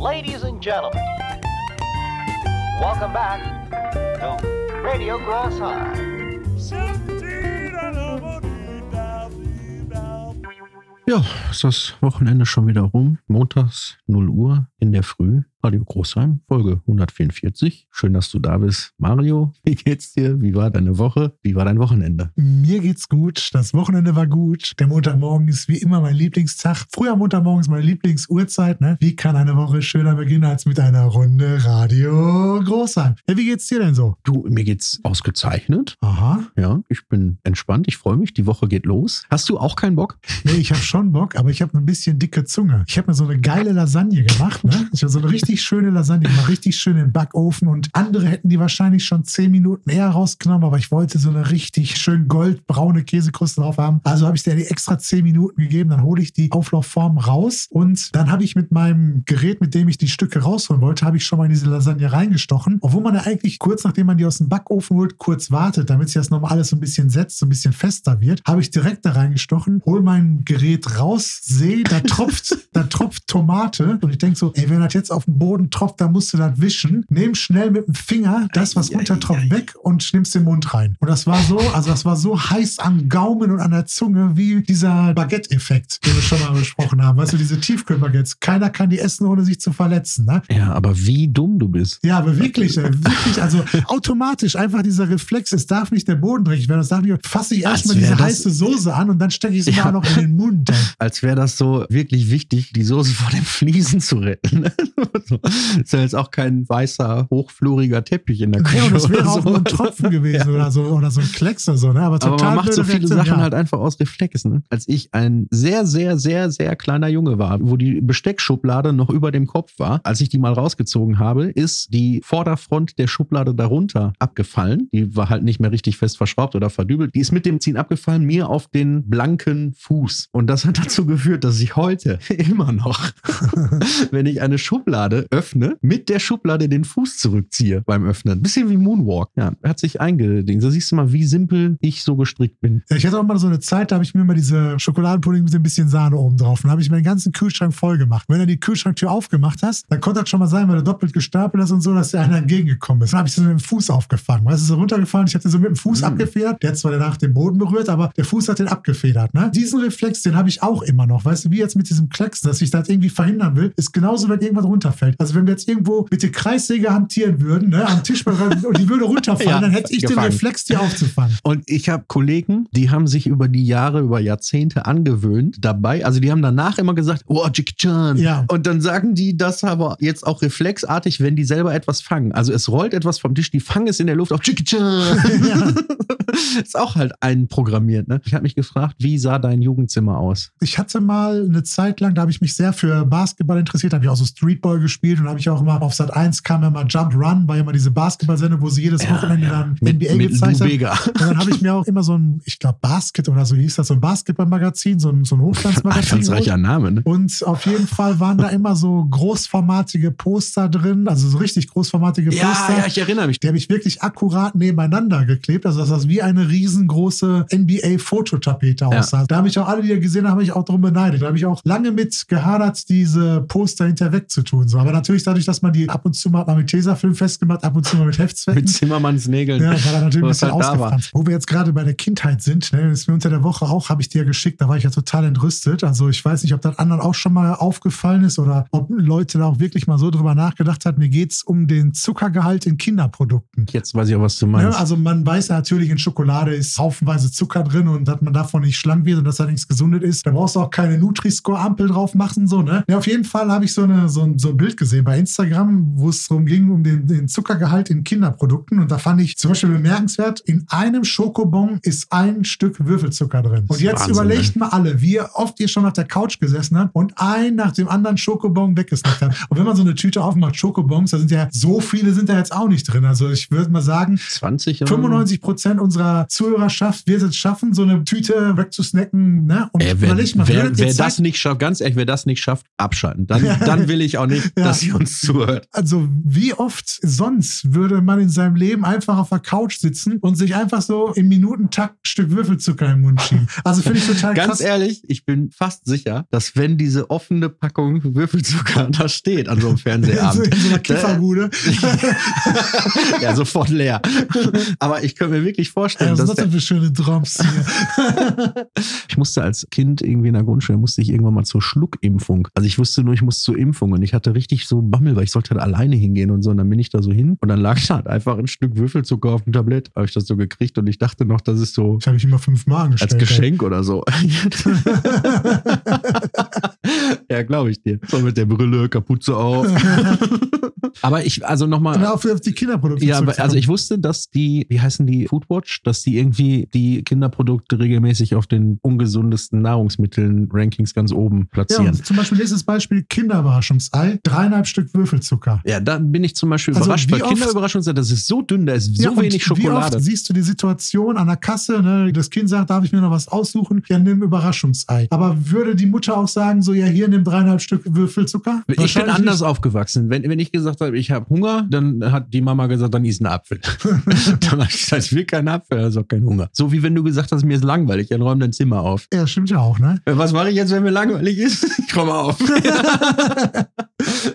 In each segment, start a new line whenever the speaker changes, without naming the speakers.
Ladies and gentlemen, welcome back to Radio Grossheim.
Ja, ist das Wochenende schon wieder rum. Montags 0 Uhr in der Früh. Radio Großheim, Folge 144. Schön, dass du da bist. Mario, wie geht's dir? Wie war deine Woche? Wie war dein Wochenende?
Mir geht's gut. Das Wochenende war gut. Der Montagmorgen ist wie immer mein Lieblingstag. Früher Montagmorgen ist meine Lieblingsuhrzeit. Ne? Wie kann eine Woche schöner beginnen als mit einer Runde Radio Großheim? Ja, wie geht's dir denn so?
Du, mir geht's ausgezeichnet.
Aha.
Ja, ich bin entspannt. Ich freue mich. Die Woche geht los. Hast du auch keinen Bock?
Nee, ich habe schon Bock, aber ich habe ein bisschen dicke Zunge. Ich habe mir so eine geile Lasagne gemacht. Ne? Ich habe so eine richtig schöne Lasagne gemacht, richtig schön im Backofen und andere hätten die wahrscheinlich schon zehn Minuten eher rausgenommen, aber ich wollte so eine richtig schön goldbraune Käsekruste drauf haben. Also habe ich der die extra zehn Minuten gegeben, dann hole ich die Auflaufform raus und dann habe ich mit meinem Gerät, mit dem ich die Stücke rausholen wollte, habe ich schon mal in diese Lasagne reingestochen, obwohl man ja eigentlich kurz nachdem man die aus dem Backofen holt, kurz wartet, damit sich das nochmal alles so ein bisschen setzt, so ein bisschen fester wird, habe ich direkt da reingestochen, hole mein Gerät raus, sehe, da tropft, da tropft Tomate und ich denke so, ey, wenn das jetzt auf dem Boden tropft, dann musst du das wischen. Nimm schnell mit dem Finger das, was runtertropft, weg und nimmst den Mund rein. Und das war so, also das war so heiß am Gaumen und an der Zunge wie dieser Baguette-Effekt, den wir schon mal besprochen haben. Weißt du, diese Tiefkühlbaguettes. Keiner kann die essen, ohne sich zu verletzen. Ne?
Ja, aber wie dumm du bist.
Ja, aber wirklich, ey, wirklich, also automatisch einfach dieser Reflex, es darf nicht der Boden dreckig werden, es darf nicht, fasse ich erstmal diese
das-
heiße Soße an und dann stecke ich es
Ja.
mal noch in den Mund.
Als wäre das so wirklich wichtig, die Soße vor den Fliesen zu retten. So. ist ja jetzt auch kein weißer, hochfloriger Teppich in der Küche.
Ja, und das wäre auch
so.
nur ein Tropfen gewesen oder so oder so ein Klecks oder so, ne? Aber
Aber
total
man macht so viele
Reaktion,
Sachen
ja.
halt einfach aus Reflexen. Ne? Als ich ein sehr, sehr, sehr, sehr kleiner Junge war, wo die Besteckschublade noch über dem Kopf war, als ich die mal rausgezogen habe, ist die Vorderfront der Schublade darunter abgefallen. Die war halt nicht mehr richtig fest verschraubt oder verdübelt. Die ist mit dem Ziehen abgefallen, mir auf den blanken Fuß. Und das hat dazu geführt, dass ich heute immer noch, wenn ich eine Schublade öffne, mit der Schublade den Fuß zurückziehe beim Öffnen. Bisschen wie Moonwalk. Ja, hat sich eingedingt. Da siehst du mal, wie simpel ich so gestrickt bin.
Ja, ich hatte auch mal so eine Zeit, da habe ich mir mal diese Schokoladenpudding mit ein bisschen Sahne oben drauf. Dann habe ich mir den ganzen Kühlschrank voll gemacht. Wenn du die Kühlschranktür aufgemacht hast, dann konnte das schon mal sein, weil du doppelt gestapelt hast und so, dass dir einer entgegengekommen ist. Dann habe ich so mit dem Fuß aufgefangen. Weißt du, so runtergefallen. Ich hatte so mit dem Fuß
Mhm.
abgefedert. Der hat zwar danach den Boden berührt, aber der Fuß hat den abgefedert. Ne? Diesen Reflex, den habe ich auch immer noch. Weißt du, wie jetzt mit diesem Klecks, dass ich das irgendwie verhindern will, ist genauso, wenn irgendwas runterfällt. Also wenn wir jetzt irgendwo mit der Kreissäge hantieren würden, ne, am Tisch und die würde runterfallen,
Ja,
dann hätte ich den
gefangen.
Reflex, die aufzufangen.
Und ich habe Kollegen, die haben sich über die Jahre, über Jahrzehnte angewöhnt dabei. Also die haben danach immer gesagt, oh, Jackie Chan.
Ja.
Und dann sagen die das aber jetzt auch reflexartig, wenn die selber etwas fangen. Also es rollt etwas vom Tisch, die fangen es in der Luft auf Jackie Chan.
Ja.
Ist auch halt einprogrammiert. Ne? Ich habe mich gefragt, wie sah dein Jugendzimmer aus?
Ich hatte mal eine Zeit lang, da habe ich mich sehr für Basketball interessiert, habe ich auch so Streetball gespielt und habe ich auch immer auf Sat 1 kam ja mal Jump Run, war ja immer diese Basketballsendung, wo sie jedes Wochenende dann
Mit,
NBA
mit
gezeigt hat.
Bega.
Und dann habe ich mir auch immer so ein, ich glaube Basket oder so hieß das, so ein Basketballmagazin, so ein, so ein Hochglanzmagazin.
Einfallsreicher
geholt.
Name, ne?
Und auf jeden Fall waren da immer so großformatige Poster drin, also so richtig großformatige Poster.
ich erinnere mich.
Die habe ich wirklich akkurat nebeneinander geklebt, also dass das wie eine riesengroße NBA-Fototapete
Ja.
aussah. Da habe ich auch alle, die da gesehen haben, habe ich auch drum beneidet. Da habe ich auch lange mit gehadert, diese Poster hinterher wegzutun. So. Aber natürlich dadurch, dass man die ab und zu mal, mal mit Tesafilm festgemacht, ab und zu mal mit Heftzwecken.
Mit Zimmermanns Nägeln.
Ja, war da natürlich ein bisschen
halt
ausgefranst. Wo wir jetzt gerade bei der Kindheit sind, ne, ist mir unter der Woche auch, habe ich dir geschickt, da war ich ja total entrüstet. Also ich weiß nicht, ob das anderen auch schon mal aufgefallen ist oder ob Leute da auch wirklich mal so drüber nachgedacht hat. Mir geht es um den Zuckergehalt in Kinderprodukten.
Jetzt weiß ich auch, was du
Ja,
meinst.
also man weiß ja natürlich, in Schokolade ist haufenweise Zucker drin und dass man davon nicht schlank wird und dass da nichts gesundet ist. Da brauchst du auch keine Nutri-Score-Ampel drauf machen, so, ne? Ja, auf jeden Fall habe ich so, eine, so, ein, so ein Bild gesehen bei Instagram, wo es darum ging, um den, den Zuckergehalt in Kinderprodukten. Und da fand ich zum Beispiel bemerkenswert, in einem Schokobon ist ein Stück Würfelzucker drin. Und jetzt
Wahnsinn,
überlegt
ne?
mal alle, wie oft ihr schon auf der Couch gesessen habt und ein nach dem anderen Schokobon weggesnackt habt. Und wenn man so eine Tüte aufmacht, Schokobons, da sind ja so viele sind da jetzt auch nicht drin. Also ich würde mal sagen,
20 oder?
95 Prozent unserer Zuhörerschaft wird es schaffen, so eine Tüte wegzusnacken. Ne? Und man überleg mal,
wer, wer das nicht schafft, ganz ehrlich, wer das nicht schafft, abschalten. Dann, dann will ich auch nicht,
Ja.
dass sie uns zuhört.
Also wie oft sonst würde man in seinem Leben einfach auf der Couch sitzen und sich einfach so im Minutentakt ein Stück Würfelzucker im Mund schieben? Also finde ich total
Ganz
krass.
ehrlich, ich bin fast sicher, dass wenn diese offene Packung Würfelzucker da steht an so einem Fernsehabend,
in so einer Kifferbude.
ja, sofort leer. Aber ich könnte mir wirklich vorstellen,
was
dass
sind das
der,
denn für schöne Drops hier?
ich musste als Kind irgendwie in der Grundschule, musste ich irgendwann mal zur Schluckimpfung. Also ich wusste nur, ich muss zur Impfung und ich hatte richtig so Bammel, weil ich sollte halt alleine hingehen und so. Und dann bin ich da so hin und dann lag da halt einfach ein Stück Würfelzucker auf dem Tablett. Habe ich das so gekriegt und ich dachte noch, das ist so
Ich habe ich immer fünfmal angestellt.
als Geschenk oder so. ja, glaube ich dir. So mit der Brille, Kapuze auf. Aber ich, also nochmal.
Auf, auf die Kinderprodukte.
Ja, aber also ich wusste, dass die, wie heißen die, Foodwatch, dass die irgendwie die Kinderprodukte regelmäßig auf den ungesundesten Nahrungsmitteln-Rankings ganz oben
ja,
platzieren.
und zum Beispiel nächstes Beispiel Kinderüberraschungsei, dreieinhalb Stück Würfelzucker.
Ja, da bin ich zum Beispiel
Also
überrascht,
wie
weil
oft-
Kinderüberraschungsei, das ist so dünn, da ist so
Ja, und
wenig
Wie
Schokolade.
oft siehst du die Situation an der Kasse, ne? das Kind sagt, darf ich mir noch was aussuchen? Ja, nimm Überraschungsei. Aber würde die Mutter auch sagen, so, ja, hier, nimm dreieinhalb Stück Würfelzucker?
Ich bin anders
nicht.
aufgewachsen. Wenn, wenn ich gesagt habe, ich habe Hunger, dann hat die Mama gesagt, dann iss einen Apfel. dann habe ich gesagt, ich will keinen Apfel, also kein Hunger. So wie wenn du gesagt hast, mir ist langweilig, dann räum dein Zimmer auf.
Ja, stimmt ja auch, ne?
Äh, Was mache ich jetzt, wenn mir langweilig ist? Ich räume auf.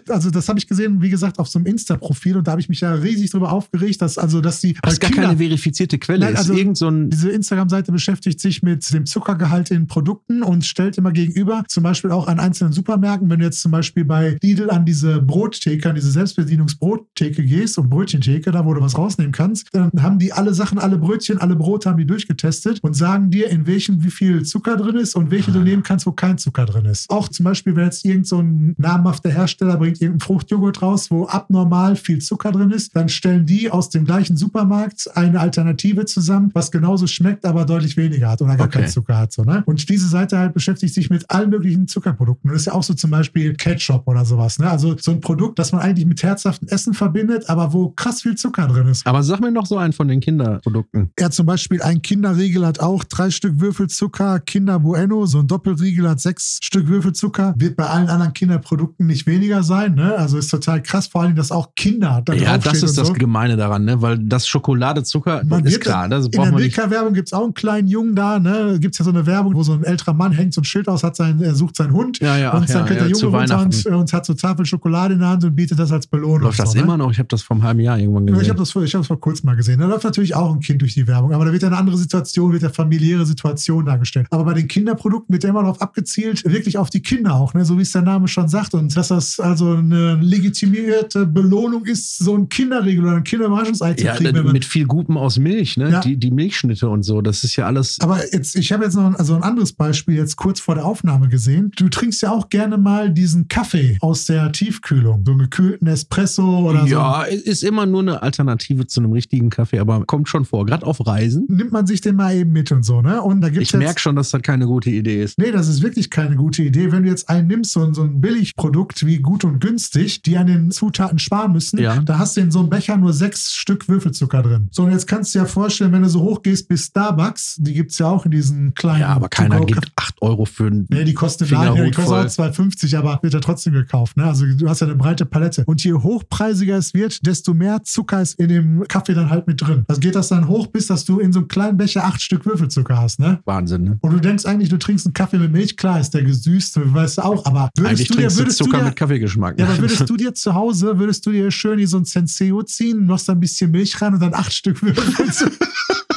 also das habe ich gesehen, wie gesagt, auf so einem Insta-Profil und da habe ich mich ja riesig drüber aufgeregt, dass also, dass die
Das ist gar
Kinder-
keine verifizierte Quelle.
Nein,
ist
also-
irgend so ein
Diese Instagram-Seite beschäftigt sich mit dem Zuckergehalt in Produkten und stellt immer gegenüber, zum Beispiel auch an einzelnen Supermärkten, wenn du jetzt zum Beispiel bei Lidl an diese Brottheke, an diese Selbstbedienungsbrottheke gehst und Brötchentheke, da wo du was rausnehmen kannst, dann haben die alle Sachen, alle Brötchen, alle Brote haben die durchgetestet und sagen dir, in welchem wie viel Zucker drin ist und welche du nehmen kannst, wo kein Zucker drin ist. Auch zum Beispiel, wenn jetzt irgend so ein namhafter Hersteller bringt irgendeinen Fruchtjoghurt raus, wo abnormal viel Zucker drin ist, dann stellen die aus dem gleichen Supermarkt eine Alternative zusammen, was genauso schmeckt, aber deutlich weniger hat oder gar
Okay.
keinen Zucker hat. So, ne? Und diese Seite halt beschäftigt sich mit allen möglichen Zuckerprodukten. Und das ist ja auch so zum Beispiel Ketchup oder sowas. Ne? Also so ein Produkt, das man eigentlich mit herzhaftem Essen verbindet, aber wo krass viel Zucker drin ist.
Aber sag mir noch so einen von den Kinderprodukten.
Ja, zum Beispiel ein Kinderriegel hat auch drei Stück Würfelzucker. Kinder Bueno, so ein Doppelriegel hat sechs Stück Würfelzucker. Wird bei allen anderen Kinderprodukten nicht weniger sein. Ne? Also ist total krass, vor allem, dass auch Kinder da
Ja, das ist das
so.
Gemeine daran, ne? Weil das Schokoladezucker
Man
ist klar,
da-
das
In der. Milka-Werbung gibt es auch einen kleinen Jungen da, ne? Gibt es ja so eine Werbung, wo so ein älterer Mann hängt so ein Schild aus, hat sein, er sucht seinen Hund
Ja, ja,
und dann
ja,
der Junge runter und,
Weihnachten.
und hat so Tafel Schokolade in der Hand und bietet das als Belohnung.
Läuft das
so, ne?
immer noch? Ich habe das vor einem halben Jahr irgendwann gesehen.
Ich habe das, vor- ich hab das vor kurzem mal gesehen. Da läuft natürlich auch ein Kind durch die Werbung, aber da wird eine andere Situation, wird ja familiäre Situation dargestellt. Aber bei den Kinderprodukten wird immer darauf abgezielt, wirklich auf die Kinder auch, ne? so wie es der Name schon sagt. Und dass das also eine legitimierte Belohnung ist, so ein Kinderriegel oder ein Kinderüberraschungsei zu
ja,
kriegen. wenn man-
mit viel Gutem aus Milch, ne?
Ja.
Die, die Milchschnitte und so, das ist ja alles.
Aber jetzt, ich habe jetzt noch ein, also ein anderes Beispiel jetzt kurz vor der Aufnahme gesehen. Du trinkst ja auch gerne mal diesen Kaffee aus der Tiefkühlung, so einen gekühlten Espresso oder so.
ja, ist immer nur eine Alternative zu einem richtigen Kaffee, aber kommt schon vor. Gerade auf Reisen.
Nimmt man sich den mal eben mit und so, ne? Und da gibt's
Ich merke schon, dass das keine gute Idee ist.
Nee, das ist wirklich keine gute Idee. Wenn du jetzt einen nimmst, so ein, so ein Billigprodukt wie gut und günstig, die an den Zutaten sparen müssen,
Ja.
da hast du in so einem Becher nur sechs Stück Würfelzucker drin. So, und jetzt kannst du dir ja vorstellen, wenn du so hoch gehst bis Starbucks, die gibt es ja auch in diesen kleinen.
Ja, aber keiner gibt 8 Euro für einen.
Nee, die Laden, ja, die kosten
voll.
auch 2,50, aber wird ja trotzdem gekauft. Ne? Also du hast ja eine breite Palette. Und je hochpreisiger es wird, desto mehr Zucker ist in dem Kaffee dann halt mit drin. Also geht das dann hoch, bis dass du in so einem kleinen Becher acht Stück Würfelzucker hast. Ne?
Wahnsinn, ne?
Und du denkst eigentlich, du trinkst einen Kaffee mit Milch, klar ist der gesüßt, weißt du auch, aber würdest
Eigentlich
du dir, würdest du dir,
mit Kaffeegeschmack.
ja, aber würdest du dir zu Hause, würdest du dir schön hier so ein Senseo ziehen, machst da ein bisschen Milch rein und dann acht Stück Würfelzucker.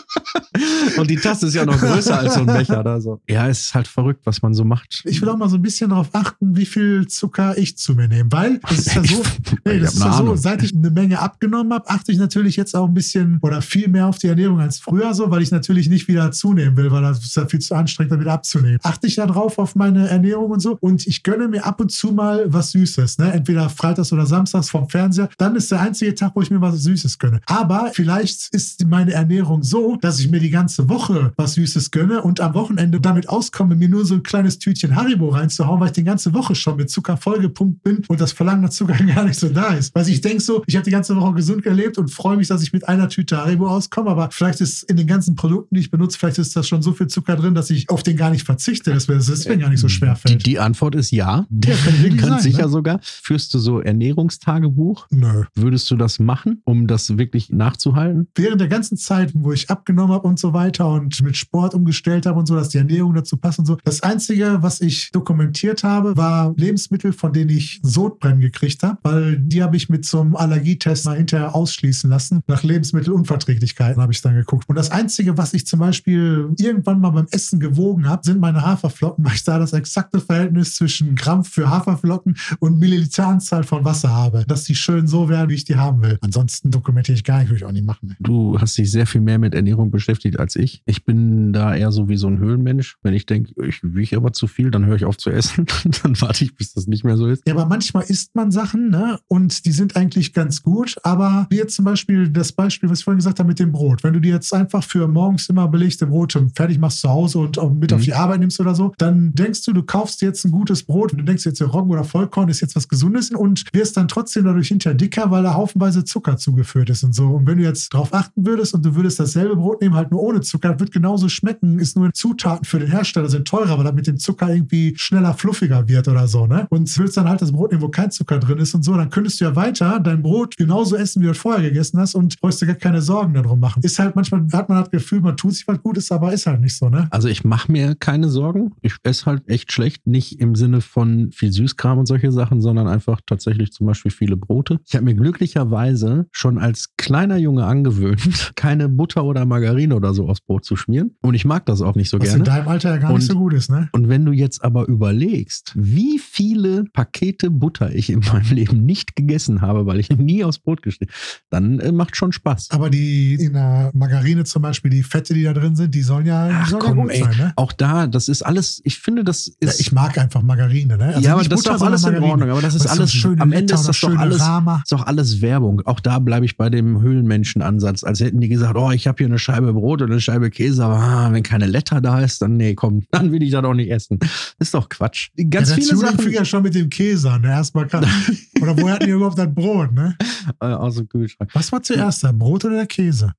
Und die Tasse ist ja noch größer als so ein Becher oder so. Ja, es ist halt verrückt, was man so macht.
Ich will auch mal so ein bisschen darauf achten, wie viel Zucker ich zu mir nehme, weil es ist ja so, nee, das ist ja so, seit ich eine Menge abgenommen habe, achte ich natürlich jetzt auch ein bisschen oder viel mehr auf die Ernährung als früher so, weil ich natürlich nicht wieder zunehmen will, weil das ist ja viel zu anstrengend, dann wieder abzunehmen. Achte ich ja drauf auf meine Ernährung und so und ich gönne mir ab und zu mal was Süßes, ne? entweder freitags oder samstags vom Fernseher, dann ist der einzige Tag, wo ich mir was Süßes gönne. Aber vielleicht ist meine Ernährung so, dass ich mir die ganze ganze Woche was Süßes gönne und am Wochenende damit auskomme, mir nur so ein kleines Tütchen Haribo reinzuhauen, weil ich die ganze Woche schon mit Zucker vollgepumpt bin und das Verlangen nach Zucker gar nicht so da ist. Weil ich denke so, ich habe die ganze Woche gesund gelebt und freue mich, dass ich mit einer Tüte Haribo auskomme, aber vielleicht ist in den ganzen Produkten, die ich benutze, vielleicht ist da schon so viel Zucker drin, dass ich auf den gar nicht verzichte. Das wäre deswegen gar nicht so schwer
Die,
fällt.
die Antwort ist ja.
Ja, kann
Ganz sicher
ne?
sogar. Führst du so Ernährungstagebuch?
Nö.
Würdest du das machen, um das wirklich nachzuhalten?
während der ganzen Zeit, wo ich abgenommen habe und so weiter und mit Sport umgestellt habe und so, dass die Ernährung dazu passt und so. Das Einzige, was ich dokumentiert habe, war Lebensmittel, von denen ich Sodbrennen gekriegt habe, weil die habe ich mit so einem Allergietest mal hinterher ausschließen lassen. Nach Lebensmittelunverträglichkeiten habe ich dann geguckt. Und das Einzige, was ich zum Beispiel irgendwann mal beim Essen gewogen habe, sind meine Haferflocken, weil ich da das exakte Verhältnis zwischen Gramm für Haferflocken und Milliliteranzahl von Wasser habe, dass die schön so werden, wie ich die haben will. Ansonsten dokumentiere ich gar nicht, würde ich auch nicht machen.
Du hast dich sehr viel mehr mit Ernährung beschäftigt als ich. Ich bin da eher so wie so ein Höhlenmensch. Wenn ich denke, ich wiege aber zu viel, dann höre ich auf zu essen. dann warte ich, bis das nicht mehr so ist.
Ja, aber manchmal isst man Sachen, ne? Und die sind eigentlich ganz gut. Aber wie jetzt zum Beispiel das Beispiel, was ich vorhin gesagt habe mit dem Brot. Wenn du dir jetzt einfach für morgens immer belegte Brote fertig machst zu Hause und mit
Mhm.
auf die Arbeit nimmst oder so, dann denkst du, du kaufst jetzt ein gutes Brot und du denkst jetzt, Roggen oder Vollkorn ist jetzt was Gesundes und wirst dann trotzdem dadurch hinterher dicker, weil da haufenweise Zucker zugeführt ist und so. Und wenn du jetzt drauf achten würdest und du würdest dasselbe Brot nehmen, halt nur ohne Zucker, wird genauso schmecken, ist nur Zutaten für den Hersteller sind teurer, weil er mit dem Zucker irgendwie schneller fluffiger wird oder so, ne? Und willst dann halt das Brot nehmen, wo kein Zucker drin ist und so, dann könntest du ja weiter dein Brot genauso essen, wie du es vorher gegessen hast und brauchst dir gar keine Sorgen darum machen. Ist halt manchmal, hat man das Gefühl, man tut sich was Gutes, aber ist halt nicht so, ne?
Also ich mache mir keine Sorgen. Ich esse halt echt schlecht. Nicht im Sinne von viel Süßkram und solche Sachen, sondern einfach tatsächlich zum Beispiel viele Brote. Ich habe mir glücklicherweise schon als kleiner Junge angewöhnt, keine Butter oder Margarine oder so aufs Brot zu schmieren. Und ich mag das auch nicht so
Was in
gerne.
deinem Alter ja gar
Und-
nicht so gut ist, ne?
Und wenn du jetzt aber überlegst, wie viele Pakete Butter ich in meinem Leben nicht gegessen habe, weil ich nie aufs Brot geschnitten dann äh, macht schon Spaß.
Aber die in der Margarine zum Beispiel, die Fette, die da drin sind, die sollen ja, die
Ach,
sollen ja
komm,
gut
ey.
sein, ne?
Auch da, das ist alles, ich finde, das
Ja,
ist.
ich mag einfach Margarine, ne? Also
ja, aber das ist
Butter,
doch alles in. Ordnung. Aber das ist alles
so schöne
am Ende ist das doch alles, ist doch alles Werbung. Auch da bleibe ich bei dem Höhlenmenschen-Ansatz. Als hätten die gesagt, oh, ich habe hier eine Scheibe Brot und eine Scheibe Käse, aber ah, wenn keine Letter da ist, dann nee, komm, dann will ich das auch nicht essen. Ist doch Quatsch. Ganz
ja,
viele Sachen
fing ja schon mit dem Käse an, ne? Erstmal kann. Oder woher hatten die überhaupt das Brot, ne?
äh, aus dem Kühlschrank.
Was war zuerst, der Brot oder der Käse?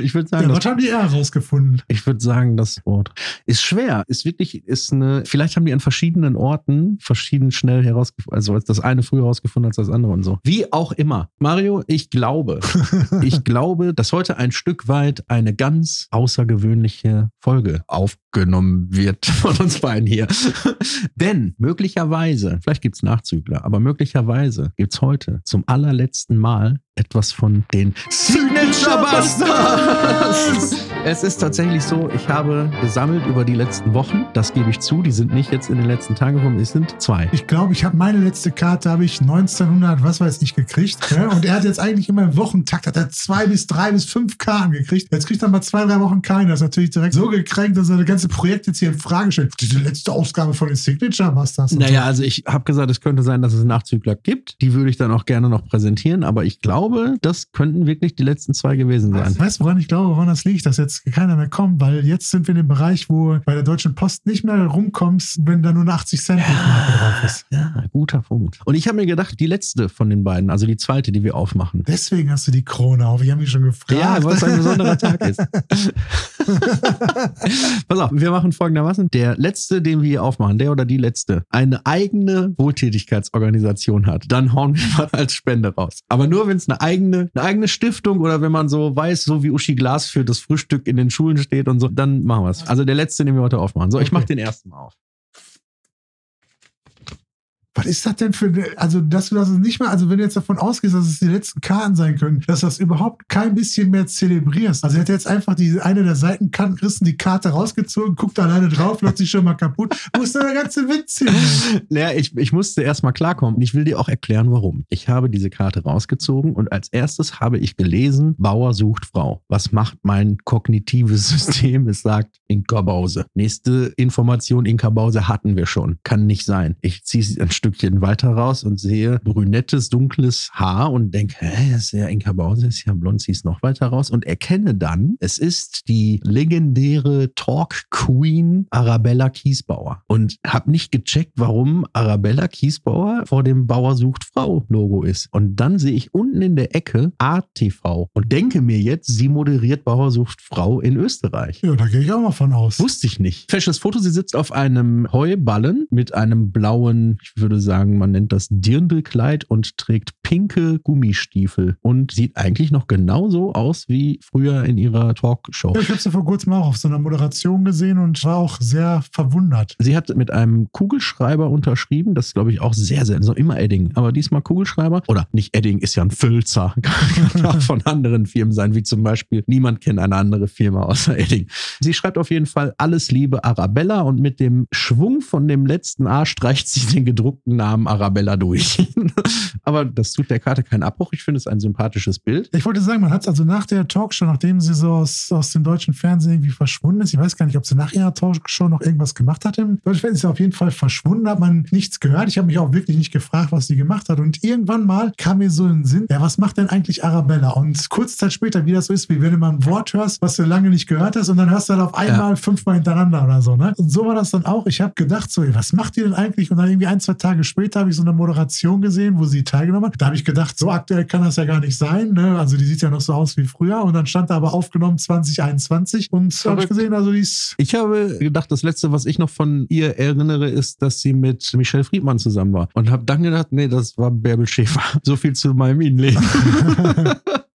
Ich würde sagen,
Ja,
das
was haben die eher rausgefunden?
Ich würde sagen, das Wort ist schwer. Ist wirklich, ist eine, vielleicht haben die an verschiedenen Orten verschieden schnell herausgefunden, also das eine früher herausgefunden als das andere und so. Wie auch immer. Mario, ich glaube, ich glaube, dass heute ein Stück weit eine ganz außergewöhnliche Folge aufgenommen wird von uns beiden hier. Denn möglicherweise, vielleicht gibt's Nachzügler, aber möglicherweise gibt's heute zum allerletzten Mal etwas von den Signature Busters. Es ist tatsächlich so, ich habe gesammelt über die letzten Wochen. Das gebe ich zu. Die sind nicht jetzt in den letzten Tagen gekommen. Es sind zwei.
Ich glaube, ich habe meine letzte Karte habe ich 1900, was weiß ich, gekriegt. Ne? Und er hat jetzt eigentlich immer im Wochentakt hat er zwei bis drei bis fünf Karten gekriegt. Jetzt kriegt er mal zwei, drei Wochen keine. Das ist natürlich direkt so gekränkt, dass er das ganze Projekt jetzt hier in Frage stellt. Diese letzte Ausgabe von den Signature Masters. und
Naja, also ich habe gesagt, es könnte sein, dass es Nachzügler gibt. Die würde ich dann auch gerne noch präsentieren. Aber ich glaube, das könnten wirklich die letzten zwei gewesen sein.
Weißt du, woran ich glaube, woran das liegt, dass jetzt keiner mehr kommt? Weil jetzt sind wir in dem Bereich, wo bei der Deutschen Post nicht mehr rumkommst, wenn da nur eine 80 Cent Briefmarke drauf ist.
Ja, guter Punkt. Und ich habe mir gedacht, die letzte von den beiden, also die zweite, die wir aufmachen.
Deswegen hast du die Krone auf. Ich habe mich schon gefragt.
Ja, weil es ein besonderer Tag ist. Pass auf, wir machen folgendermaßen. Der letzte, den wir hier aufmachen, der oder die letzte, eine eigene Wohltätigkeitsorganisation hat, dann hauen wir mal als Spende raus. Aber nur, wenn es eine eigene, eine eigene Stiftung oder wenn man so weiß, so wie Uschi Glas für das Frühstück in den Schulen steht und so, dann machen wir es. Also der letzte, den wir heute aufmachen. So, ich
Okay.
mache den ersten mal auf.
Was ist das denn für, eine- also, dass du das nicht mal, also, wenn du jetzt davon ausgehst, dass es die letzten Karten sein können, dass du das überhaupt kein bisschen mehr zelebrierst. Also, er hat jetzt einfach die, eine der Seitenkanten gerissen, die Karte rausgezogen, guckt alleine drauf, läuft sich schon mal kaputt. Denn der ganze Witz hier?
Naja, ich, ich musste erst mal klarkommen ich will dir auch erklären, warum. Ich habe diese Karte rausgezogen und als erstes habe ich gelesen, Bauer sucht Frau. Was macht mein kognitives System? Es sagt Inka Bause. Nächste Information, Inka Bause hatten wir schon. Kann nicht sein. Ich ziehe ein Stückchen weiter raus und sehe brünettes, dunkles Haar und denke, hä, ist ja Inka Bause, ist ja blond, sie ist noch weiter raus und erkenne dann, es ist die legendäre Talk Queen Arabella Kiesbauer und habe nicht gecheckt, warum Arabella Kiesbauer vor dem Bauer sucht Frau Logo ist. Und dann sehe ich unten in der Ecke ATV und denke mir jetzt, sie moderiert Bauer sucht Frau in Österreich.
Ja, da gehe ich auch mal von aus.
Wusste ich nicht. Fesches Foto, sie sitzt auf einem Heuballen mit einem blauen, ich würde sagen, man nennt das Dirndlkleid und trägt pinke Gummistiefel und sieht eigentlich noch genauso aus wie früher in ihrer Talkshow.
Ich habe sie vor kurzem auch auf so einer Moderation gesehen und war auch sehr verwundert.
Sie hat mit einem Kugelschreiber unterschrieben, das glaube ich, auch sehr, sehr, so immer Edding, aber diesmal Kugelschreiber. Oder nicht Edding, ist ja ein Fülzer. Kann auch von anderen Firmen sein, wie zum Beispiel, niemand kennt eine andere Firma außer Edding. Sie schreibt auf jeden Fall alles Liebe Arabella und mit dem Schwung von dem letzten A streicht sie den gedruckten Namen Arabella durch. aber das tut der Karte keinen Abbruch. Ich finde es ein sympathisches Bild.
Ich wollte sagen, man hat es also nach der Talkshow, nachdem sie so aus, aus dem deutschen Fernsehen irgendwie verschwunden ist, ich weiß gar nicht, ob sie nach ihrer Talkshow noch irgendwas gemacht hat im deutschen Fernsehen, ist sie auf jeden Fall verschwunden, hat man nichts gehört. Ich habe mich auch wirklich nicht gefragt, was sie gemacht hat. Und irgendwann mal kam mir so in den Sinn, ja, was macht denn eigentlich Arabella? Und kurze Zeit später, wie das so ist, wie wenn du mal ein Wort hörst, was du lange nicht gehört hast und dann hörst du dann auf einmal
Ja.
fünfmal hintereinander oder so. Ne? Und so war das dann auch. Ich habe gedacht, so, was macht die denn eigentlich? Und dann irgendwie ein, zwei Tage später habe ich so eine Moderation gesehen, wo sie teilgenommen hat. Da habe ich gedacht, so aktuell kann das ja gar nicht sein. Ne? Also die sieht ja noch so aus wie früher. Und dann stand da aber aufgenommen 2021. Und habe ich gesehen, also die ist
Ich habe gedacht, das letzte, was ich noch von ihr erinnere, ist, dass sie mit Michelle Friedmann zusammen war. Und habe dann gedacht, nee, das war Bärbel Schäfer. So viel zu meinem Innenleben.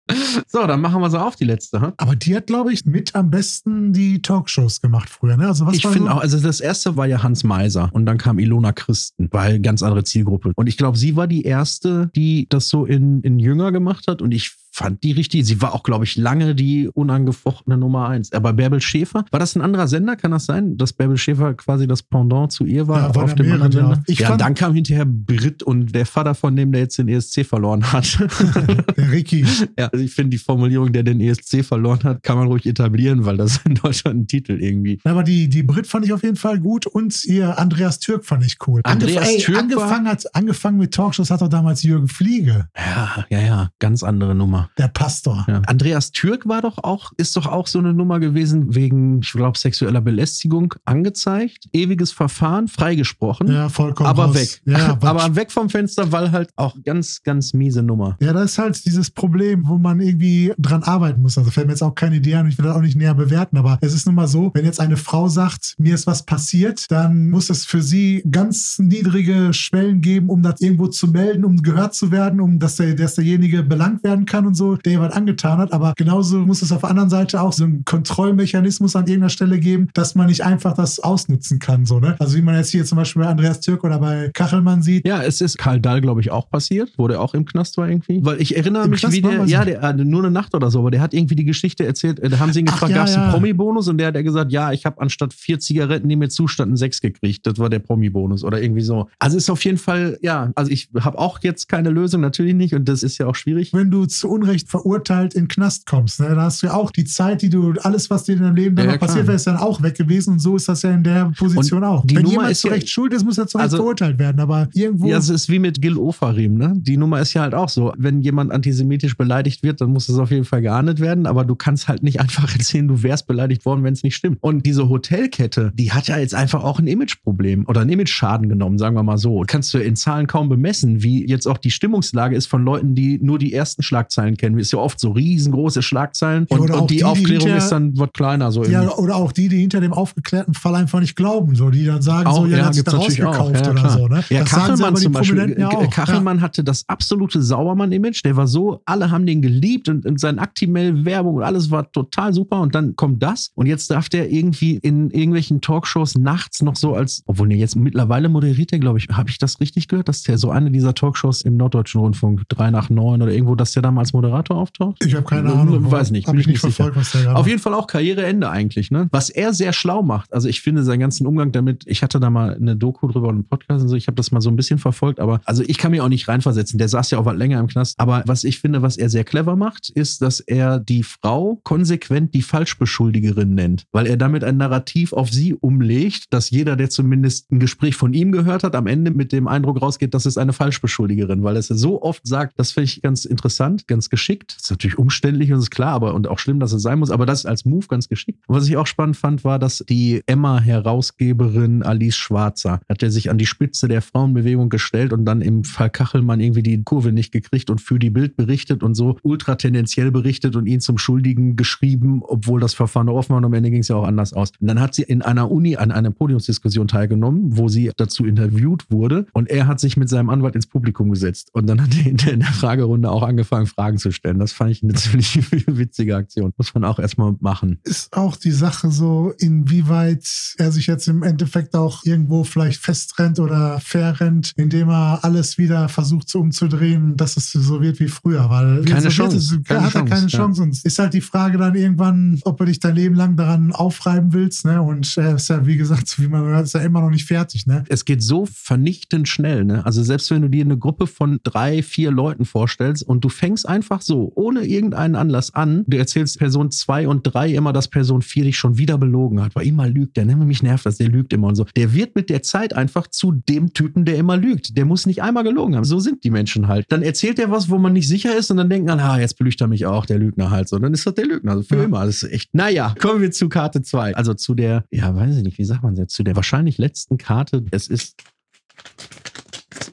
so, dann machen wir sie auf, die letzte. Hm?
Aber die hat, glaube ich, mit am besten die Talkshows gemacht früher. Ne? Also was
Ich finde
so?
auch, also das erste war ja Hans Meiser und dann kam Ilona Christen, weil ganz andere Zielgruppe. Und ich glaube, sie war die erste, die das so in, in Jünger gemacht hat und ich fand die richtig. Sie war auch, glaube ich, lange die unangefochtene Nummer eins. Aber Bärbel Schäfer, war das ein anderer Sender? Kann das sein, dass Bärbel Schäfer quasi das Pendant zu ihr war?
Ja,
auf dem anderen Sender?
ja. Ich
ja,
fand-
dann kam hinterher Brit und der Vater von dem, der jetzt den ESC verloren hat.
Der Ricky.
ja, also ich finde die Formulierung, der den ESC verloren hat, kann man ruhig etablieren, weil das in Deutschland ein Titel irgendwie.
Aber die, die Brit fand ich auf jeden Fall gut und ihr Andreas Türk fand ich cool.
Andreas
ey,
Türk
angefangen, hat, angefangen mit Talkshows hat doch damals Jürgen Fliege,
Ja, ja, ja, ganz andere Nummer.
Der Pastor.
Ja. Andreas Türk war doch auch, ist doch auch so eine Nummer gewesen wegen, ich glaube, sexueller Belästigung angezeigt. Ewiges Verfahren, freigesprochen.
Ja, vollkommen.
aber
raus.
weg.
Ja, aber,
aber weg vom Fenster, weil halt auch ganz, ganz miese Nummer.
ja, das ist halt dieses Problem, wo man irgendwie dran arbeiten muss. Also fällt mir jetzt auch keine Idee an, ich will das auch nicht näher bewerten, aber es ist nun mal so, wenn jetzt eine Frau sagt, mir ist was passiert, dann muss es für sie ganz niedrige Schwellen geben, um das irgendwo zu melden, um gehört zu werden, um dass, der, dass derjenige belangt werden kann und so, der jemand angetan hat. Aber genauso muss es auf der anderen Seite auch so einen Kontrollmechanismus an irgendeiner Stelle geben, dass man nicht einfach das ausnutzen kann. So, ne? Also wie man jetzt hier zum Beispiel bei Andreas Türk oder bei Kachelmann sieht,
Ja, es ist Karl Dahl, glaube ich, auch passiert, der auch im Knast war irgendwie. Weil ich erinnere
Im
mich,
Knast
wie der, ja, der, äh, nur eine Nacht oder so, aber der hat irgendwie die Geschichte erzählt, äh, da haben sie ihn gefragt,
ja,
gab es
ja.
einen Promi-Bonus? Und der hat ja gesagt, ja, ich habe anstatt vier Zigaretten, die mir zustanden, sechs gekriegt. Das war der Promi-Bonus oder irgendwie so. Also ist auf jeden Fall, ja, also ich habe auch jetzt keine Lösung, natürlich nicht, und das ist ja auch schwierig.
wenn du zu Unrecht verurteilt in den Knast kommst, ne, da hast du ja auch die Zeit, die du, alles, was dir in deinem Leben dann
Ja,
noch
ja,
passiert wäre, ist dann auch weg gewesen und so ist das ja in der Position
Und
auch.
die
wenn
Nummer
jemand
ist
zu
ja-
Recht schuld ist, muss er zu Recht
Also-
verurteilt werden, aber irgendwo.
Ja, es ist wie mit Gil Ofarim, ne? Die Nummer ist ja halt auch so. Wenn jemand antisemitisch beleidigt wird, dann muss es auf jeden Fall geahndet werden, aber du kannst halt nicht einfach erzählen, du wärst beleidigt worden, wenn es nicht stimmt. Und diese Hotelkette, die hat ja jetzt einfach auch ein Imageproblem oder einen Image-Schaden genommen, sagen wir mal so. Kannst du in Zahlen kaum bemessen, wie jetzt auch die Stimmungslage ist von Leuten, die nur die ersten Schlagzeilen kennen. Ist ja oft so riesengroße Schlagzeilen
Ja,
und,
auch
und die,
die, die
Aufklärung
hinterher-
ist dann was kleiner. So
ja,
irgendwie.
oder auch die, die hinter dem aufgeklärten Fall einfach nicht glauben, so, die dann sagen, so, ja, der hat sich da rausgekauft
Ja,
oder so. Ne?
Ja,
das
Kachelmann zum Beispiel.
Ja auch.
Kachelmann hatte das absolute Sauermann-Image. Der war so, alle haben den geliebt und, und seine Aktimell-Werbung und alles war total super. Und dann kommt das. Und jetzt darf der irgendwie in irgendwelchen Talkshows nachts noch so als, obwohl nee, jetzt mittlerweile moderiert er, glaube ich, habe ich das richtig gehört, dass der so eine dieser Talkshows im Norddeutschen Rundfunk, 3 nach 9 oder irgendwo, dass der damals moderiert Moderator auftaucht?
Ich habe keine Ahnung.
Weiß nicht. Bin
ich nicht verfolgt, was der gerade
Auf jeden Fall auch Karriereende eigentlich, ne? Was er sehr schlau macht. Also ich finde seinen ganzen Umgang damit, ich hatte da mal eine Doku drüber und einen Podcast und so, ich habe das mal so ein bisschen verfolgt, aber also ich kann mir auch nicht reinversetzen. Der saß ja auch was länger im Knast. Aber was ich finde, was er sehr clever macht, ist, dass er die Frau konsequent die Falschbeschuldigerin nennt, weil er damit ein Narrativ auf sie umlegt, dass jeder, der zumindest ein Gespräch von ihm gehört hat, am Ende mit dem Eindruck rausgeht, das ist eine Falschbeschuldigerin, weil er es so oft sagt, das finde ich ganz interessant, ganz geschickt. ist natürlich umständlich und ist klar, aber und auch schlimm, dass es sein muss, aber das ist als Move ganz geschickt. Und was ich auch spannend fand, war, dass die Emma-Herausgeberin Alice Schwarzer hat er sich an die Spitze der Frauenbewegung gestellt und dann im Fall Kachelmann irgendwie die Kurve nicht gekriegt und für die Bild berichtet und so ultra tendenziell berichtet und ihn zum Schuldigen geschrieben, obwohl das Verfahren offen war und am Ende ging es ja auch anders aus. Und dann hat sie in einer Uni an einer Podiumsdiskussion teilgenommen, wo sie dazu interviewt wurde und er hat sich mit seinem Anwalt ins Publikum gesetzt und dann hat er in der Fragerunde auch angefangen, Fragen zu stellen. Das fand ich eine ziemlich witzige Aktion. Muss man auch erstmal machen.
ist auch die Sache so, inwieweit er sich jetzt im Endeffekt auch irgendwo vielleicht festrennt oder verrennt, indem er alles wieder versucht so umzudrehen, dass es so wird wie früher. Weil
Keine Chance,
es,
keine
hat er keine
Chance, ja.
Und ist halt die Frage dann irgendwann, ob du dich dein Leben lang daran aufreiben willst. Ne? Und er ist ja, wie gesagt, wie man hört, ist ja immer noch nicht fertig. Ne?
es geht so vernichtend schnell. Ne? Also selbst wenn du dir eine Gruppe von drei, vier Leuten vorstellst und du fängst einfach so, ohne irgendeinen Anlass an, du erzählst Person zwei und drei immer, dass Person vier dich schon wieder belogen hat, weil immer lügt der, ne? mich nervt das, der lügt immer und so. Der wird mit der Zeit einfach zu dem Typen, der immer lügt. Der muss nicht einmal gelogen haben. So sind die Menschen halt. Dann erzählt er was, wo man nicht sicher ist und dann denken, ah, jetzt belügt er mich auch, der Lügner halt so. Dann ist das der Lügner, also für
Ja.
immer. Das ist echt. Naja, kommen wir zu Karte 2. Also zu der, ja, weiß ich nicht, wie sagt man jetzt, zu der wahrscheinlich letzten Karte. Es ist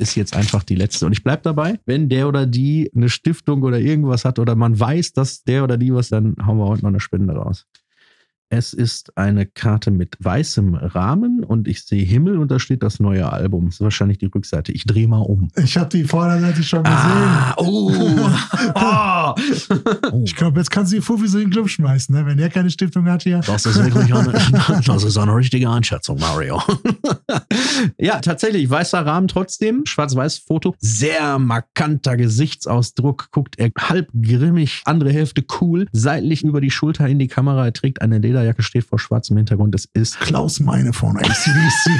ist jetzt einfach die letzte. Und ich bleib dabei, wenn der oder die eine Stiftung oder irgendwas hat oder man weiß, dass der oder die was, dann hauen wir heute noch eine Spende raus. Es ist eine Karte mit weißem Rahmen und ich sehe Himmel und da steht das neue Album. Das ist wahrscheinlich die Rückseite. Ich drehe mal um.
Ich habe die Vorderseite schon gesehen.
Ah, oh, oh.
Ich glaube, jetzt kannst du die so in den Club schmeißen, ne? wenn der keine Stiftung hat hier.
Das ist wirklich eine, das ist eine richtige Einschätzung, Mario. ja, tatsächlich, weißer Rahmen trotzdem, schwarz-weiß Foto, sehr markanter Gesichtsausdruck, guckt er halb grimmig, andere Hälfte cool, seitlich über die Schulter in die Kamera, er trägt eine Lederjacke, steht vor schwarzem Hintergrund, es ist
Klaus Meine von ACDC.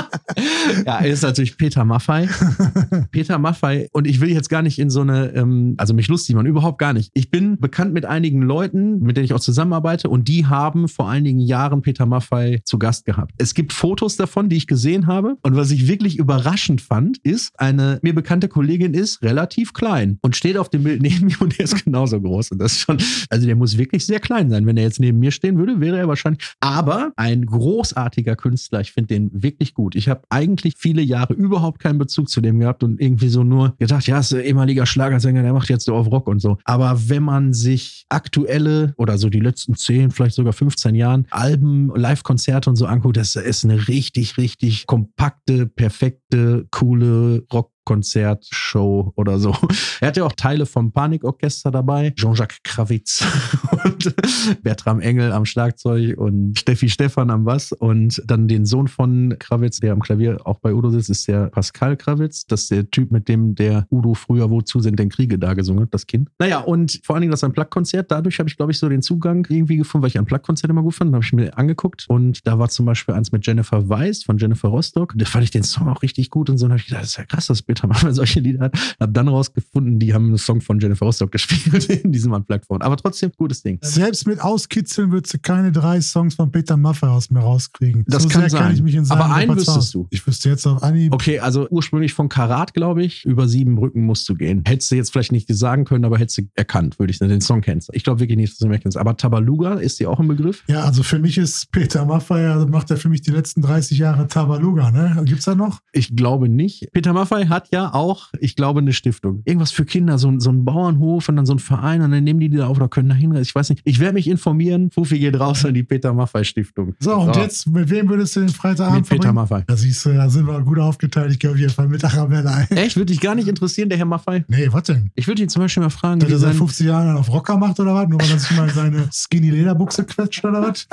ja, er ist natürlich Peter Maffei. Peter Maffei. Und ich will jetzt gar nicht in so eine, ähm, also mich lustig machen, überhaupt gar nicht. Ich bin bekannt mit einigen Leuten, mit denen ich auch zusammenarbeite und die haben vor einigen Jahren Peter Maffei zu Gast gehabt. Es gibt Fotos davon, die ich gesehen habe. Und was ich wirklich überraschend fand, ist, eine mir bekannte Kollegin ist relativ klein und steht auf dem Bild neben mir und der ist genauso groß. Und das ist schon, also der muss wirklich sehr klein sein. Wenn er jetzt neben mir stehen würde, wäre er wahrscheinlich, aber ein großartiger Künstler. Ich finde den wirklich gut. Ich habe eigentlich viele Jahre überhaupt keinen Bezug zu dem gehabt und irgendwie so nur gedacht, ja, ist ein ehemaliger Schlagersänger, der macht jetzt so auf Rock und so. Aber wenn man sich aktuelle oder so die letzten 10, vielleicht sogar 15 Jahren Alben, Live-Konzerte und so anguckt, das ist eine richtig, richtig kompakte, perfekte, coole Rock Konzertshow oder so. Er hat ja auch Teile vom Panikorchester dabei. Jean-Jacques Krawitz und Bertram Engel am Schlagzeug und Steffi Stefan am Bass und dann den Sohn von Krawitz, der am Klavier auch bei Udo sitzt, ist der Pascal Krawitz. Das ist der Typ, mit dem der Udo früher Wozu sind denn Kriege da gesungen hat, das Kind. Naja, und vor allen Dingen das ein Plug-Konzert. Dadurch habe ich, glaube ich, so den Zugang irgendwie gefunden, weil ich ein Plug-Konzert immer gut fand. Habe ich mir angeguckt und da war zum Beispiel eins mit Jennifer Weiss von Jennifer Rostock. Da fand ich den Song auch richtig gut und so. Und habe ich gedacht, das ist ja krass, dass Peter Maffay solche Lieder hat. Hab dann rausgefunden, die haben einen Song von Jennifer Rostock gespielt in diesem Unplugged Aber trotzdem, gutes Ding.
Selbst mit Auskitzeln würdest du keine drei Songs von Peter Maffay aus mir rauskriegen.
Das
so
kann sein.
kann ich mich in seinem
Aber einen wüsstest du.
Ich wüsste jetzt auf Anhieb.
Okay, also ursprünglich von Karat, glaube ich, über sieben Brücken musst du gehen. Hättest du jetzt vielleicht nicht sagen können, aber hättest du erkannt, würde ich sagen. Den Song kennst du. Ich glaube wirklich nicht, dass du den kennst. Aber Tabaluga ist dir auch ein Begriff?
Ja, also für mich ist Peter Maffay, also macht er für mich die letzten 30 Jahre Tabaluga, ne? Gibt's da noch?
Ich glaube nicht. Peter Maffay hat ja auch, ich glaube, eine Stiftung. Irgendwas für Kinder, so, ein- so ein Bauernhof und dann so ein Verein und dann nehmen die die da auf oder können da hinreisen. Ich weiß nicht. Ich werde mich informieren. Fufi geht raus an die Peter Maffay Stiftung.
So, und jetzt, mit wem würdest du den Freitagabend
Mit Peter? Maffay.
Da siehst du, da sind wir gut aufgeteilt. Ich gehe auf jeden Fall mit Arabella ein.
Echt? Würde dich gar nicht interessieren, der Herr Maffay?
Nee, was denn?
Ich würde ihn zum Beispiel mal fragen,
Dass er seit
sein,
50 Jahren dann auf Rocker macht oder was? Nur weil er sich mal in seine Skinny-Lederbuchse quetscht oder was?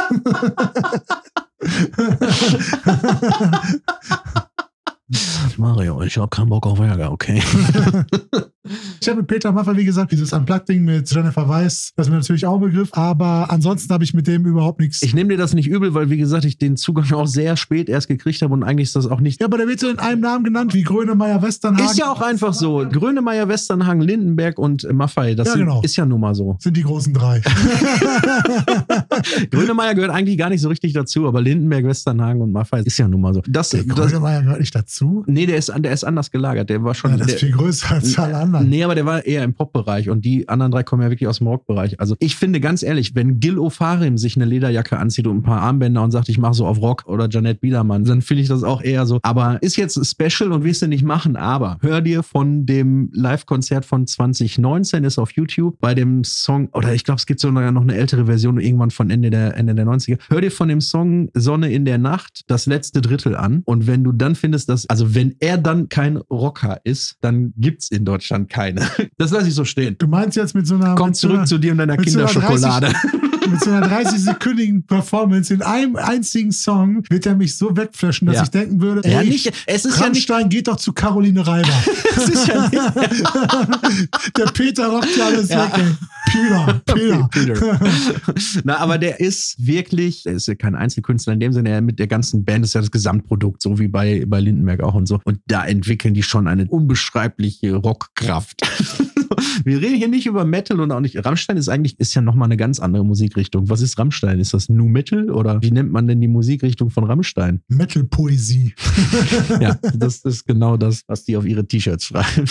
Mario, ich habe keinen Bock auf Ärger, okay?
Ich habe mit Peter Maffay, wie gesagt, dieses Unplugged-Ding mit Jennifer Weiss, das ist mir natürlich auch ein Begriff, aber ansonsten habe ich mit dem überhaupt nichts.
Ich nehme dir das nicht übel, weil, wie gesagt, ich den Zugang auch sehr spät erst gekriegt habe und eigentlich ist das auch nicht.
ja, aber der wird so in einem Namen genannt, wie Grönemeyer Westernhagen.
Ist ja auch einfach so. Grönemeyer, Westernhagen, Lindenberg und Maffei, das
Ja,
sind,
genau.
ist ja nun mal so.
Sind die großen drei.
Grönemeyer gehört eigentlich gar nicht so richtig dazu, aber Lindenberg, Westernhagen und Maffei ist ja nun mal so. Das,
Der
das,
Grönemeyer gehört nicht dazu.
nee, der ist, der ist anders gelagert. Der war schon.
Ja,
der,
ist viel größer als alle anderen.
Nee, aber der war eher im Pop-Bereich und die anderen drei kommen ja wirklich aus dem Rock-Bereich. Also ich finde ganz ehrlich, wenn Gil Ofarim sich eine Lederjacke anzieht und ein paar Armbänder und sagt, ich mache so auf Rock oder Janet Biedermann, dann finde ich das auch eher so. Aber ist jetzt special und wirst du nicht machen, aber hör dir von dem Live-Konzert von 2019, ist auf YouTube, bei dem Song, oder ich glaube, es gibt sogar noch eine ältere Version, irgendwann von Ende der, Ende der 90er. Hör dir von dem Song Sonne in der Nacht das letzte Drittel an und wenn du dann findest, dass, also wenn er dann kein Rocker ist, dann gibt's in Deutschland keine. Das lasse ich so stehen.
Du meinst jetzt mit so einer.
Komm zurück
einer,
zu dir und deiner
mit so
Kinderschokolade.
mit so einer 30-sekündigen Performance in einem einzigen Song wird er mich so wegflashen, dass
Ja.
ich denken würde,
Ja,
ey,
nicht, es ist ja nicht,
Rammstein geht doch zu Caroline Reiber.
es ist ja nicht,
Der Peter rockt ja alles
Ja.
weg, ey. Peter, Peter.
Peter. Na, aber der ist wirklich, der ist ja kein Einzelkünstler in dem Sinne, er mit der ganzen Band ist ja das Gesamtprodukt, so wie bei, bei Lindenberg auch und so. Und da entwickeln die schon eine unbeschreibliche Rockkraft. Wir reden hier nicht über Metal und auch nicht. Rammstein ist eigentlich, ist ja nochmal eine ganz andere Musikrichtung. Was ist Rammstein? Ist das Nu Metal oder wie nennt man denn die Musikrichtung von Rammstein?
Metal-Poesie.
Ja, das ist genau das, was die auf ihre T-Shirts schreiben.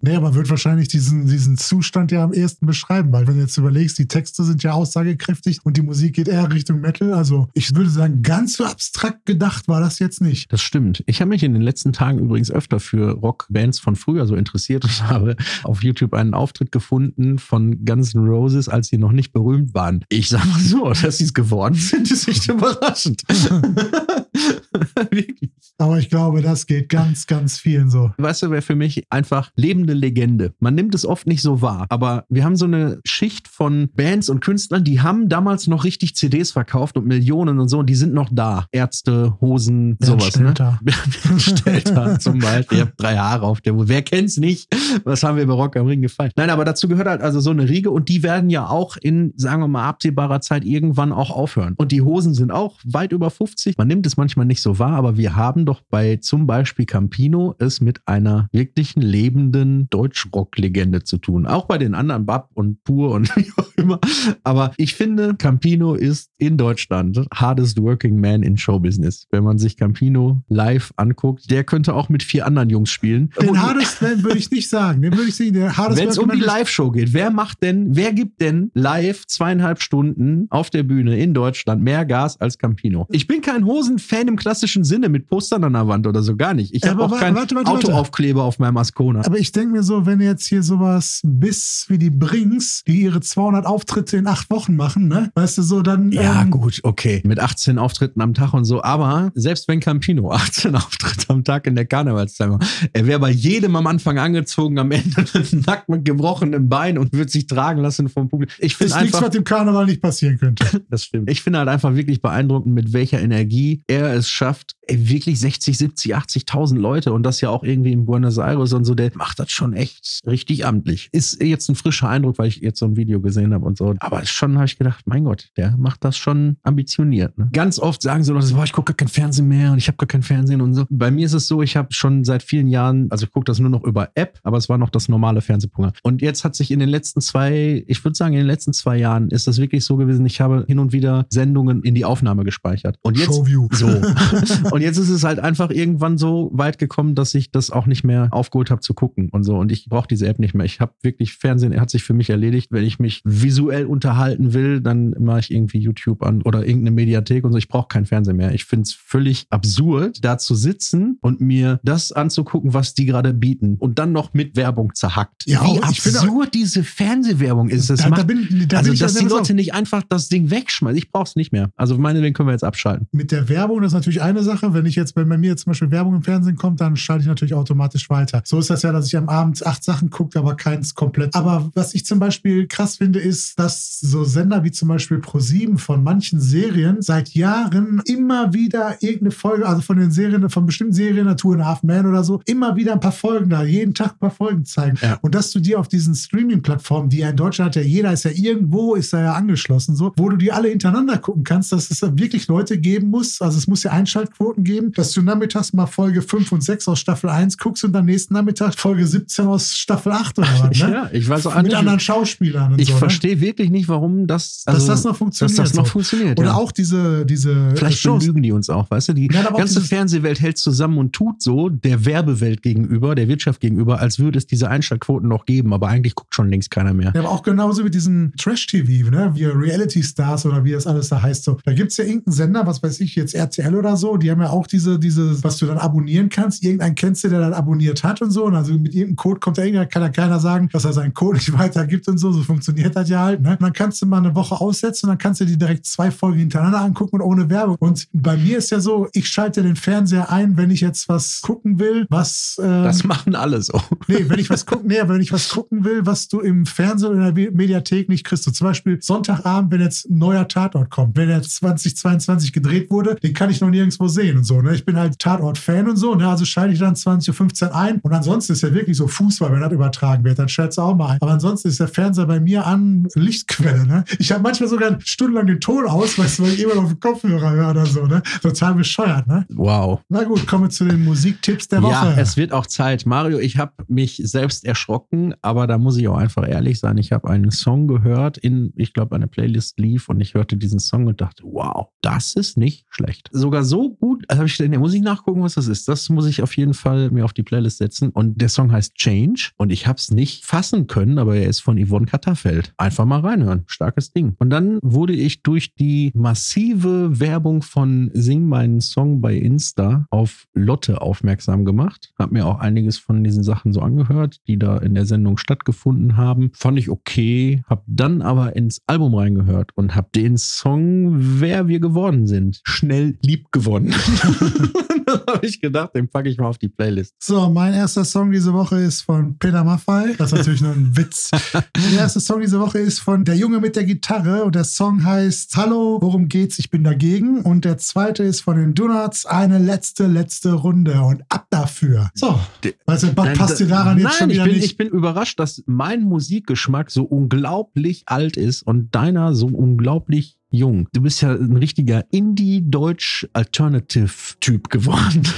Nee, man wird wahrscheinlich diesen, diesen Zustand ja am ehesten beschreiben, weil wenn du jetzt überlegst, die Texte sind ja aussagekräftig und die Musik geht eher Richtung Metal. Also ich würde sagen, ganz so abstrakt gedacht war das jetzt nicht.
Das stimmt. Ich habe mich in den letzten Tagen übrigens öfter für Rockbands von früher so interessiert und habe auf YouTube einen Auftritt gefunden von Guns N' Roses, als sie noch nicht berühmt waren. Ich sag mal so, dass sie es geworden sind, ist nicht überraschend. Wirklich.
Aber ich glaube, das geht ganz, ganz vielen so.
Weißt du, wer für mich einfach lebende Legende. Man nimmt es oft nicht so wahr, aber wir haben so eine Schicht von Bands und Künstlern, die haben damals noch richtig CDs verkauft und Millionen und so, und die sind noch da. Ärzte, Hosen,
Bernd
sowas, ne?
Stelter.
Bernd Stelter zum Beispiel. Ihr habt drei Haare auf der Uhr. Wer kennt's nicht? Was haben wir bei Rock am Ring gefallen? Nein, aber dazu gehört halt also so eine Riege und die werden ja auch in, sagen wir mal, absehbarer Zeit irgendwann auch aufhören. Und die Hosen sind auch weit über 50. Man nimmt es manchmal nicht so wahr, aber wir haben doch bei zum Beispiel Campino es mit einer wirklichen lebenden Deutschrock-Legende zu tun. Auch bei den anderen Bab und Pur und wie auch immer. Aber ich finde, Campino ist in Deutschland hardest working man in Showbusiness. Wenn man sich Campino live anguckt, der könnte auch mit vier anderen Jungs spielen.
Den Hardest Man würde ich nicht sagen. Den würde ich sagen, der Hardest
Wenn es um die Live-Show geht, wer macht denn, wer gibt denn live zweieinhalb Stunden auf der Bühne in Deutschland mehr Gas als Campino? Ich bin kein Hosen-Fan im klassischen Sinne mit Postern an der Wand oder so gar nicht. Ich
Ja,
habe auch keinen. Autoaufkleber auf meinem Ascona.
Aber ich denke mir so, wenn jetzt hier sowas bis wie die Brings, die ihre 200 Auftritte in acht Wochen machen, ne? Weißt du, so dann.
Ja,
ähm,
gut, okay. Mit 18 Auftritten am Tag und so. Aber selbst wenn Campino 18 Auftritte am Tag in der Karnevalszeit macht, er wäre bei jedem am Anfang angezogen, am Ende nackt mit gebrochenem Bein und würde sich tragen lassen vom Publikum. Ich finde
Ist nichts,
einfach,
was dem Karneval nicht passieren könnte.
das stimmt. Ich finde halt einfach wirklich beeindruckend, mit welcher Energie er es schafft, ey, wirklich 60, 70, 80.000 Leute und das ja auch irgendwie in Buenos Aires und so, der macht das schon echt richtig amtlich. Ist jetzt ein frischer Eindruck, weil ich jetzt so ein Video gesehen habe und so. Aber schon habe ich gedacht, mein Gott, der macht das schon ambitioniert. Ne? Ganz oft sagen so Leute, boah, ich gucke gar kein Fernsehen mehr und ich habe gar kein Fernsehen und so. Bei mir ist es so, ich habe schon seit vielen Jahren, also ich gucke das nur noch über App, aber es war noch das normale Fernsehprogramm. Und jetzt hat sich in den letzten zwei, ich würde sagen, in den letzten zwei Jahren ist das wirklich so gewesen, ich habe hin und wieder Sendungen in die Aufnahme gespeichert. Und jetzt
Showview.
so. Und jetzt ist es halt einfach irgendwann so weit gekommen, dass ich das auch nicht mehr aufgeholt habe zu gucken und so. Und ich brauche diese App nicht mehr. Ich habe wirklich Fernsehen, hat sich für mich erledigt. Wenn ich mich visuell unterhalten will, dann mache ich irgendwie YouTube an oder irgendeine Mediathek und so. Ich brauche kein Fernsehen mehr. Ich finde es völlig absurd, da zu sitzen und mir das anzugucken, was die gerade bieten. Und dann noch mit Werbung zerhackt.
Ja,
Wie
finde auch-
absurd diese Fernsehwerbung ist. Das
Da, da
macht,
bin, da
also, dass die Leute nicht einfach das Ding wegschmeißen. Ich brauche es nicht mehr. Also meinetwegen können wir jetzt abschalten.
mit der Werbung, ist natürlich eine Sache. Wenn ich jetzt, wenn bei mir zum Beispiel Werbung im Fernsehen kommt, dann schalte ich natürlich automatisch weiter. So ist das ja, dass ich am Abend acht Sachen gucke, aber keins komplett. Aber was ich zum Beispiel krass finde, ist, dass so Sender wie zum Beispiel Pro7 von manchen Serien seit Jahren immer wieder irgendeine Folge, also von den Serien, von bestimmten Serien, Natur and Half Man oder so, immer wieder ein paar Folgen da, jeden Tag ein paar Folgen zeigen.
Ja.
Und dass du dir auf diesen Streaming-Plattformen, die ja in Deutschland hat ja jeder, ist ja irgendwo, ist da ja angeschlossen, so, wo du die alle hintereinander gucken kannst, dass es da wirklich Leute geben muss, also es muss ja Einschaltquoten geben, dass du nachmittags mal Folge 5 und 6 aus Staffel 1 guckst und am nächsten Nachmittag Folge 17 aus Staffel 8 oder was, ne?
Ja, ich weiß auch
Mit anderen Schauspielern und
Ich
so. Ne?
verstehe wirklich nicht, warum das,
Dass
also,
das noch funktioniert.
dass das noch funktioniert.
Oder
ja.
auch diese, diese
Vielleicht
Shows.
belügen die uns auch, weißt du? Die
Ja,
ganze Fernsehwelt hält zusammen und tut so der Werbewelt gegenüber, der Wirtschaft gegenüber, als würde es diese Einschaltquoten noch geben, aber eigentlich guckt schon längst keiner mehr.
Ja, aber auch genauso mit diesem Trash-TV, ne? wie Reality Stars oder wie das alles da heißt. So. Da gibt es ja irgendeinen Sender, was weiß ich, jetzt RTL oder so, die haben ja auch diese, diese, was du dann abonnieren kannst. Irgendeinen kennst du, der dann abonniert hat und so. Und also mit irgendeinem Code kommt da irgendwer, kann ja keiner sagen, dass er seinen Code nicht weitergibt und so. So funktioniert das ja halt. Ne? Und dann kannst du mal eine Woche aussetzen und dann kannst du dir direkt zwei Folgen hintereinander angucken und ohne Werbung. Und bei mir ist ja so, ich schalte den Fernseher ein, wenn ich jetzt was gucken will, was. ähm,
Das machen alle so.
Nee, wenn ich was gucken, nee, wenn ich was gucken will, was du im Fernsehen oder in der Mediathek nicht kriegst. So zum Beispiel Sonntagabend, wenn jetzt ein neuer Tatort kommt, wenn er 2022 gedreht wurde, den kann ich noch nirgendwo sehen und so. Ne? Ich bin halt Tatort-Fan und so, ne? also schalte ich dann 20.15 Uhr ein. Und ansonsten ist ja wirklich so Fußball, wenn das übertragen wird, dann schaltest du auch mal ein. Aber ansonsten ist der Fernseher bei mir an Lichtquelle. Ne? Ich habe manchmal sogar stundenlang den Ton aus, weißt du, weil ich immer auf den Kopfhörer höre oder so. Ne? Total bescheuert, ne?
Wow.
Na gut, kommen wir zu den Musiktipps der Woche.
Ja, es wird auch Zeit. Mario, ich habe mich selbst erschrocken, aber da muss ich auch einfach ehrlich sein. Ich habe einen Song gehört, in, ich glaube, eine Playlist lief und ich hörte diesen Song und dachte, wow, das ist nicht schlecht. Sogar so gut, also habe ich gedacht, muss ich nachgucken, was das ist. Das muss ich auf jeden Fall mir auf die Playlist setzen. Und der Song heißt Change und ich habe es nicht fassen können, aber er ist von Yvonne Katterfeld. Einfach mal reinhören. Starkes Ding. Und dann wurde ich durch die massive Werbung von Sing meinen Song bei Insta auf Lotte aufmerksam gemacht. Hab mir auch einiges von diesen Sachen so angehört, die da in der Sendung stattgefunden haben. Fand ich okay. Hab dann aber ins Album reingehört und hab den Song Wer wir geworden sind schnell lieb gewonnen. da habe ich gedacht, den packe ich mal auf die Playlist.
So, mein erster Song diese Woche ist von Peter Maffay. Das ist natürlich nur ein Witz. Der erste Song diese Woche ist von Der Junge mit der Gitarre und der Song heißt Hallo, worum geht's? Ich bin dagegen. Und der zweite ist von den Donuts, eine letzte, letzte Runde und ab dafür. So,
Nein,
passt dir
da-
daran jetzt
Nein,
schon
ich
wieder
bin,
nicht?
ich bin überrascht, dass mein Musikgeschmack so unglaublich alt ist und deiner so unglaublich jung. Du bist ja ein richtiger Indie-Deutsch-Alternative-Typ geworden.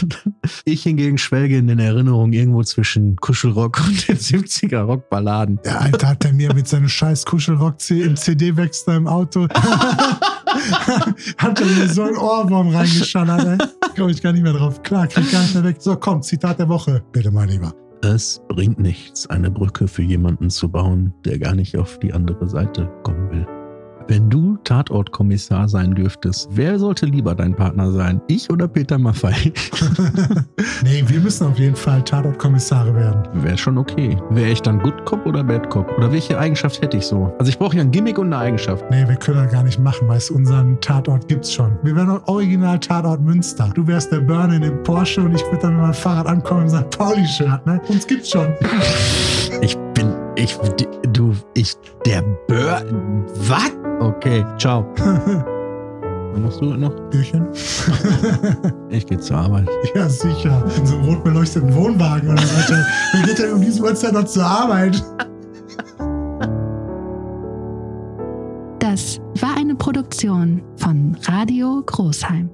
Ich hingegen schwelge in den Erinnerungen irgendwo zwischen Kuschelrock und den 70er-Rockballaden.
Der Alter hat er mir mit seinem scheiß Kuschelrock im CD-Wechsler im Auto. hat er mir so einen Ohrwurm reingeschallert, ey. Komm ich gar nicht mehr drauf. Klar, krieg gar nicht mehr weg. So, komm, Zitat der Woche. Bitte, mein Lieber.
Es bringt nichts, eine Brücke für jemanden zu bauen, der gar nicht auf die andere Seite kommen will. Wenn du Tatortkommissar sein dürftest, wer sollte lieber dein Partner sein? Ich oder Peter Maffei?
nee, wir müssen auf jeden Fall Tatortkommissare werden.
Wäre schon okay. Wäre ich dann Good Cop oder Bad Cop? Oder welche Eigenschaft hätte ich so? Also ich brauche ja ein Gimmick und eine Eigenschaft.
Nee, wir können das gar nicht machen, weißt du, unseren Tatort gibt's schon. Wir wären auch original Tatort Münster. Du wärst der Burner in dem Porsche und ich würde dann mit meinem Fahrrad ankommen im St. Pauli-Shirt, ne? Uns gibt's schon.
Ich ich, du, ich, der Bör, was? Okay, ciao. Was machst du noch?
Bierchen?
Ich gehe zur Arbeit.
Ja, sicher. In so einem rot beleuchteten Wohnwagen oder so. Wer geht denn um diese Uhrzeit noch zur Arbeit?
Das war eine Produktion von Radio Großheim.